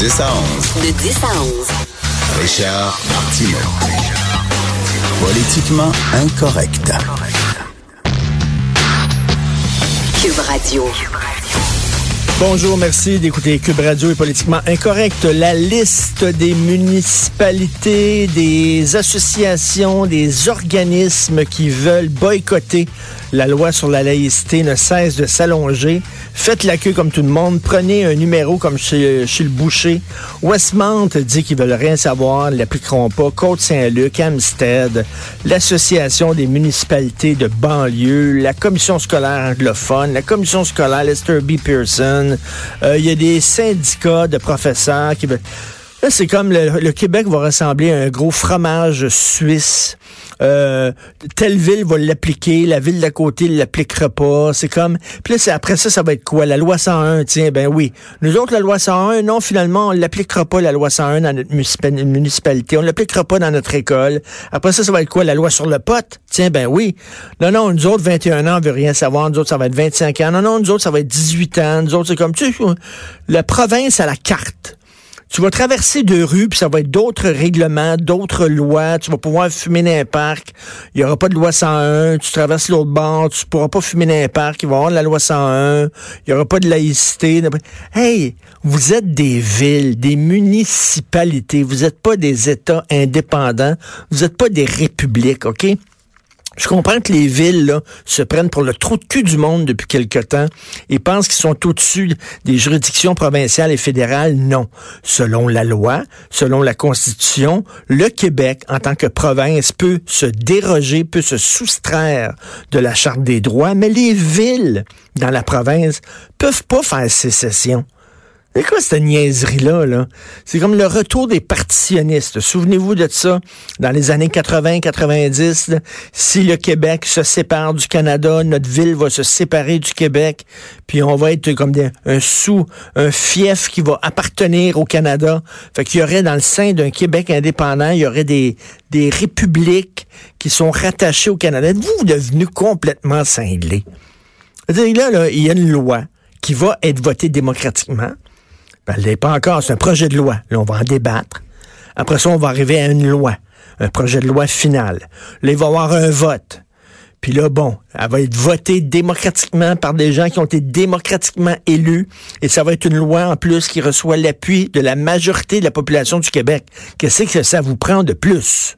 10 à 11. De 10 à 11. Richard Martineau. Politiquement incorrect. Cube Radio. Bonjour, merci d'écouter Cube Radio et politiquement incorrect. La liste des municipalités, des associations, des organismes qui veulent boycotter la loi sur la laïcité ne cesse de s'allonger. Faites la queue comme tout le monde. Prenez un numéro comme chez, chez le boucher. Westmount dit qu'ils veulent rien savoir, ne l'appliqueront pas. Côte-Saint-Luc, Amstead, l'Association des municipalités de banlieue, la Commission scolaire anglophone, la Commission scolaire Lester B. Pearson. Euh, Il y a des syndicats de professeurs qui veulent... C'est comme le, le Québec va ressembler à un gros fromage suisse. Euh, telle ville va l'appliquer, la ville d'à côté ne l'appliquera pas. C'est comme. Puis là, après ça, ça va être quoi? La loi 101, tiens, ben oui. Nous autres, la loi 101, non, finalement, on l'appliquera pas, la loi 101, dans notre municipa- municipalité. On l'appliquera pas dans notre école. Après ça, ça va être quoi? La loi sur le pote? Tiens, ben oui. Non, non, nous autres, 21 ans, on veut rien savoir. Nous autres, ça va être 25 ans. Non, non, nous autres, ça va être 18 ans. Nous autres, c'est comme, tu sais, la province à la carte. Tu vas traverser deux rues, puis ça va être d'autres règlements, d'autres lois. Tu vas pouvoir fumer dans un parc. Il n'y aura pas de loi 101. Tu traverses l'autre bord, tu pourras pas fumer dans un parc. Il va y avoir la loi 101. Il n'y aura pas de laïcité. Hey, vous êtes des villes, des municipalités. Vous n'êtes pas des États indépendants. Vous n'êtes pas des républiques, OK? Je comprends que les villes se prennent pour le trou de cul du monde depuis quelque temps et pensent qu'ils sont au-dessus des juridictions provinciales et fédérales. Non. Selon la loi, selon la Constitution, le Québec, en tant que province, peut se déroger, peut se soustraire de la Charte des droits, mais les villes dans la province peuvent pas faire sécession. C'est quoi cette niaiserie-là? Là? C'est comme le retour des partitionnistes. Souvenez-vous de ça dans les années 80-90. Si le Québec se sépare du Canada, notre ville va se séparer du Québec, puis on va être comme un sous, un fief qui va appartenir au Canada. Fait qu'il y aurait dans le sein d'un Québec indépendant, il y aurait des, des républiques qui sont rattachées au Canada. Êtes-vous devenu complètement cinglé? Là, là, il y a une loi qui va être votée démocratiquement. Ben, elle n'est pas encore, c'est un projet de loi. Là, on va en débattre. Après ça, on va arriver à une loi, un projet de loi final. Là, il va y avoir un vote. Puis là, bon, elle va être votée démocratiquement par des gens qui ont été démocratiquement élus. Et ça va être une loi en plus qui reçoit l'appui de la majorité de la population du Québec. Qu'est-ce que ça vous prend de plus?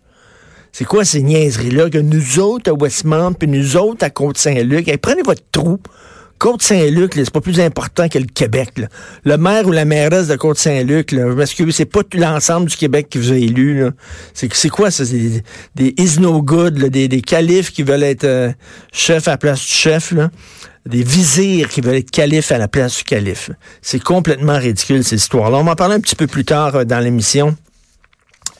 C'est quoi ces niaiseries-là que nous autres à Westmount, puis nous autres à Côte-Saint-Luc, prenez votre trou. Côte-Saint-Luc, c'est pas plus important que le Québec. là. Le maire ou la mairesse de Côte-Saint-Luc, parce que c'est pas l'ensemble du Québec qui vous a élu. C'est quoi ça? C'est des, des is no good, là, des, des califes qui veulent être euh, chef à la place du chef, là. des vizirs qui veulent être califes à la place du calife. C'est complètement ridicule, cette histoire-là. On va en parler un petit peu plus tard euh, dans l'émission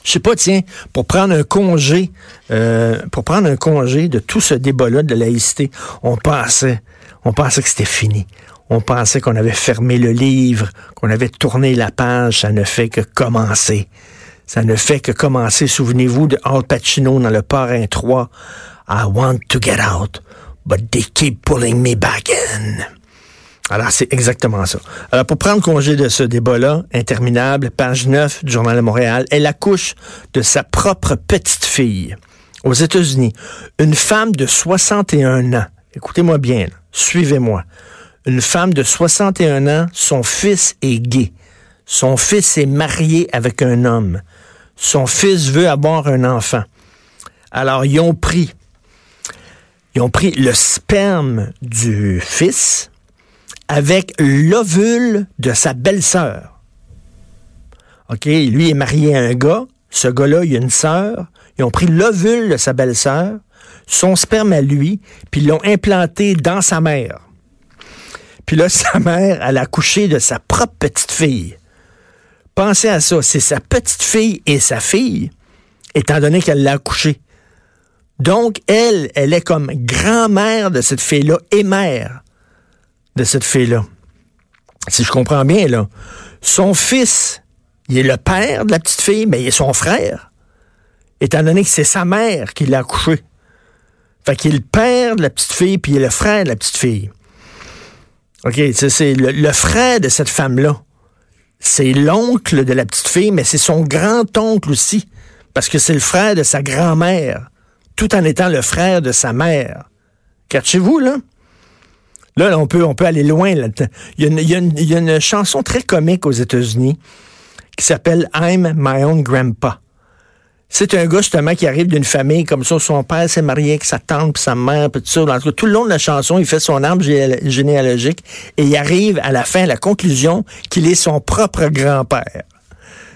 je sais pas, tiens, pour prendre un congé, euh, pour prendre un congé de tout ce débat-là de laïcité, on pensait, on pensait que c'était fini. On pensait qu'on avait fermé le livre, qu'on avait tourné la page. Ça ne fait que commencer. Ça ne fait que commencer. Souvenez-vous de Al Pacino dans Le Parrain 3. I want to get out, but they keep pulling me back in. Alors, c'est exactement ça. Alors, pour prendre congé de ce débat-là, interminable, page 9 du Journal de Montréal, elle accouche de sa propre petite-fille. Aux États-Unis, une femme de 61 ans, écoutez-moi bien, suivez-moi, une femme de 61 ans, son fils est gay. Son fils est marié avec un homme. Son fils veut avoir un enfant. Alors, ils ont pris, ils ont pris le sperme du fils, avec l'ovule de sa belle-sœur. OK, lui est marié à un gars. Ce gars-là, il a une sœur. Ils ont pris l'ovule de sa belle-sœur, son sperme à lui, puis ils l'ont implanté dans sa mère. Puis là, sa mère, elle a accouché de sa propre petite fille. Pensez à ça, c'est sa petite fille et sa fille, étant donné qu'elle l'a accouché. Donc, elle, elle est comme grand-mère de cette fille-là et mère de cette fille-là. Si je comprends bien, là, son fils, il est le père de la petite fille, mais il est son frère, étant donné que c'est sa mère qui l'a accouché. Fait qu'il est le père de la petite fille, puis il est le frère de la petite fille. OK, c'est le, le frère de cette femme-là. C'est l'oncle de la petite fille, mais c'est son grand-oncle aussi, parce que c'est le frère de sa grand-mère, tout en étant le frère de sa mère. Catchez-vous, là? Là, on, peut, on peut aller loin. Il, y a une, chanson très comique aux États-Unis qui s'appelle I'm My Own Grandpa. C'est un gars justement qui arrive d'une famille comme ça. Son père s'est marié avec sa tante sa mère puis tout, tout le long de la chanson, il fait son arbre généalogique et il arrive à la fin, à la conclusion, qu'il est son propre grand-père.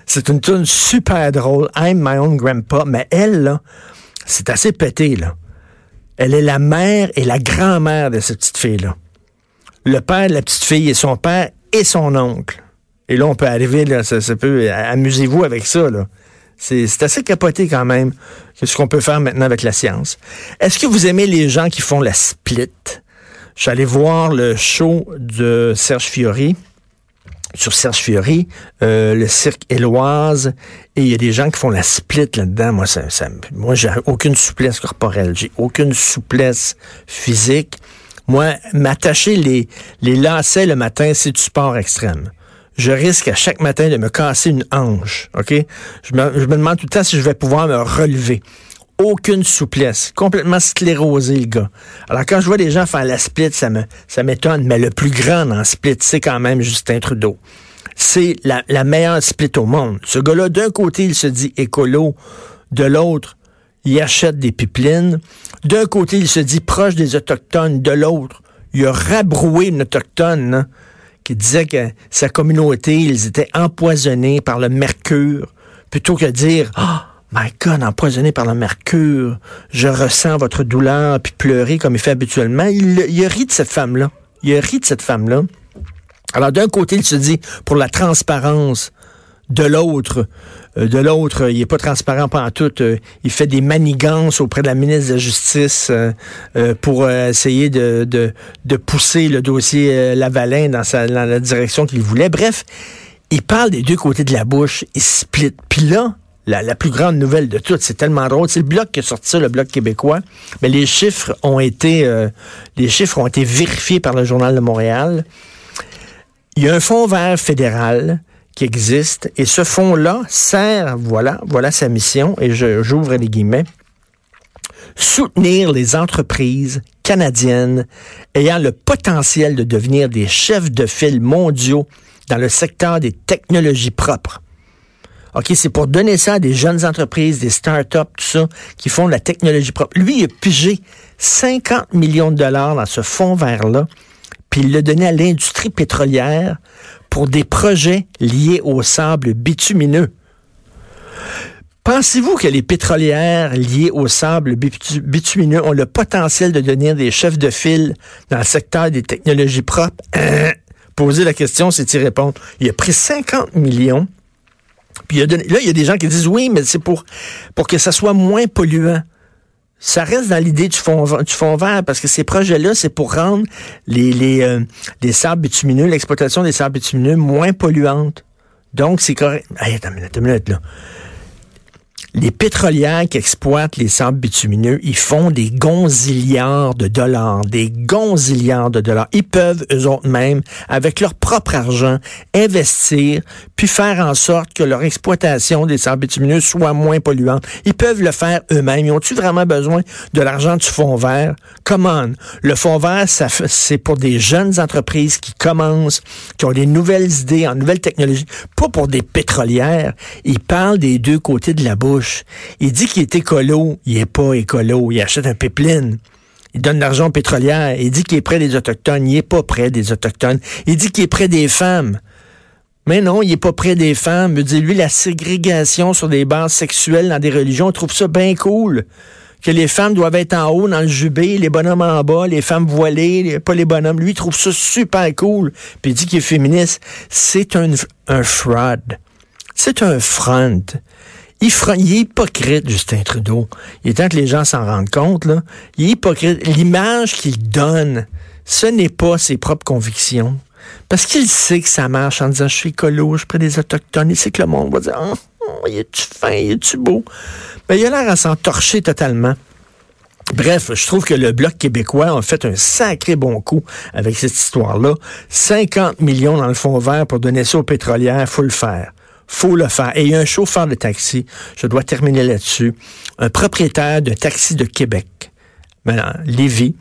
C'est une tune super drôle. I'm my own grandpa. Mais elle, là, c'est assez pété, là. Elle est la mère et la grand-mère de cette petite fille-là. Le père de la petite fille est son père et son oncle. Et là, on peut arriver, là, ça, peut, amusez-vous avec ça, là. C'est assez capoté quand même, ce qu'on peut faire maintenant avec la science. Est-ce que vous aimez les gens qui font la split? J'allais voir le show de Serge Fiori sur Serge Fiori, euh, le cirque Éloise, et il y a des gens qui font la split là-dedans. Moi, ça, ça moi, j'ai aucune souplesse corporelle, j'ai aucune souplesse physique. Moi, m'attacher les, les lacets le matin, c'est du sport extrême je risque à chaque matin de me casser une hanche. OK? Je me, je me demande tout le temps si je vais pouvoir me relever aucune souplesse, complètement sclérosé le gars. Alors quand je vois des gens faire la split, ça me ça m'étonne, mais le plus grand en split, c'est quand même Justin Trudeau. C'est la, la meilleure split au monde. Ce gars-là, d'un côté, il se dit écolo, de l'autre, il achète des pipelines. D'un côté, il se dit proche des Autochtones, de l'autre, il a rabroué une Autochtone. Hein qui disait que sa communauté, ils étaient empoisonnés par le mercure, plutôt que dire, oh, my God, empoisonné par le mercure, je ressens votre douleur, puis pleurer comme il fait habituellement. Il, il a de cette femme-là. Il a de cette femme-là. Alors, d'un côté, il se dit, pour la transparence, de l'autre, euh, de l'autre, il est pas transparent pendant tout. Euh, il fait des manigances auprès de la ministre de la Justice euh, pour essayer de, de, pousser le dossier Lavalin dans, dans la direction qu'il voulait. Bref, il parle des deux côtés de la bouche, il split. Puis là, la, plus grande nouvelle de toutes, c'est tellement drôle. C'est le bloc qui a sorti le bloc québécois. Mais les chiffres ont été, les chiffres ont été vérifiés par le Journal de Montréal. Il y a un fonds vert fédéral qui existe. Et ce fonds-là sert, voilà, voilà sa mission, et j'ouvre les guillemets, soutenir les entreprises canadiennes ayant le potentiel de devenir des chefs de file mondiaux dans le secteur des technologies propres. OK, c'est pour donner ça à des jeunes entreprises, des start-up, tout ça, qui font de la technologie propre. Lui, il a pigé 50 millions de dollars dans ce fonds vert-là, puis il l'a donné à l'industrie pétrolière pour des projets liés au sable bitumineux. Pensez-vous que les pétrolières liées au sable bitumineux ont le potentiel de devenir des chefs de file dans le secteur des technologies propres? Hein? Poser la question, c'est y répondre. Il a pris 50 millions. Puis là, il y a des gens qui disent oui, mais c'est pour, pour que ça soit moins polluant ça reste dans l'idée du fond, du fond vert parce que ces projets-là, c'est pour rendre les, les, euh, les sables bitumineux, l'exploitation des sables bitumineux moins polluante. Donc, c'est correct. attends une minute, une minute, là les pétrolières qui exploitent les sables bitumineux, ils font des gonzillards de dollars, des gonzillards de dollars. Ils peuvent, eux autres mêmes, avec leur propre argent, investir, puis faire en sorte que leur exploitation des sables bitumineux soit moins polluante. Ils peuvent le faire eux-mêmes. Ils ont-ils vraiment besoin de l'argent du fonds vert? Comment? Le fonds vert, c'est pour des jeunes entreprises qui commencent, qui ont des nouvelles idées en nouvelles technologies, pas pour des pétrolières. Ils parlent des deux côtés de la bouche. Il dit qu'il est écolo. Il est pas écolo. Il achète un pipeline. Il donne l'argent aux pétrolières. Il dit qu'il est près des Autochtones. Il est pas près des Autochtones. Il dit qu'il est près des femmes. Mais non, il est pas près des femmes. Il dit, lui, la ségrégation sur des bases sexuelles dans des religions, il trouve ça bien cool. que les femmes doivent être en haut dans le jubé, les bonhommes en bas, les femmes voilées, pas les bonhommes. Lui, il trouve ça super cool. Puis il dit qu'il est féministe. C'est un, un fraud. C'est un front. Il, est hypocrite, Justin Trudeau. Il est temps que les gens s'en rendent compte. Là. Il est hypocrite. L'image qu'il donne, ce n'est pas ses propres convictions. Parce qu'il sait que ça marche en disant je suis écolo, je prends des autochtones. Il sait que le monde va dire oh, oh, il est-tu fin, il est-tu beau? Mais il a l'air à s'en torcher totalement. Bref, je trouve que le Bloc québécois a fait un sacré bon coup avec cette histoire-là. 50 millions dans le fond vert pour donner ça aux pétrolières, faut le faire faut le faire. Et il y a un chauffeur de taxi, je dois terminer là-dessus, un propriétaire de taxi de Québec, maintenant, Lévis,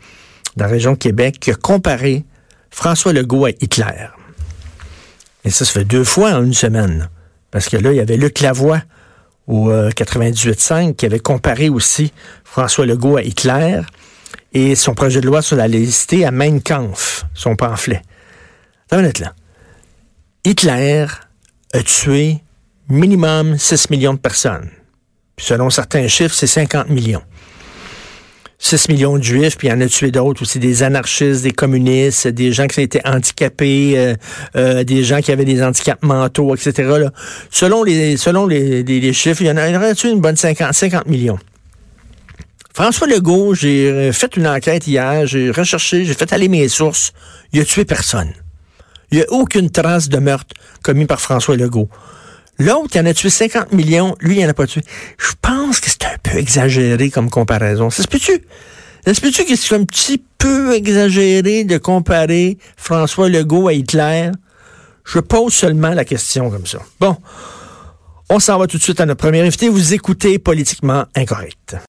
dans la région Québec, qui a comparé François Legault à Hitler. Et ça, se fait deux fois en une semaine. Parce que là, il y avait Luc Lavoie au 98.5 qui avait comparé aussi François Legault à Hitler et son projet de loi sur la laïcité à Mein Kampf, son pamphlet. Attends là. Hitler a tué minimum 6 millions de personnes. Selon certains chiffres, c'est 50 millions. 6 millions de juifs, puis il en a tué d'autres aussi, des anarchistes, des communistes, des gens qui étaient handicapés, euh, euh, des gens qui avaient des handicaps mentaux, etc. Selon, les, chiffres, il y en a, tué une bonne 50, 50 millions. François Legault, j'ai fait une enquête hier, j'ai recherché, j'ai fait aller mes sources. Il a tué personne. Il n'y a aucune trace de meurtre commis par François Legault. L'autre, il en a tué 50 millions, lui, il n'en a pas tué. Je pense que c'est un peu exagéré comme comparaison. Ça se peut-tu? Ça se peut-tu que c'est un petit peu exagéré de comparer François Legault à Hitler? Je pose seulement la question comme ça. Bon, on s'en va tout de suite à notre premier invité. Vous écoutez Politiquement Incorrect.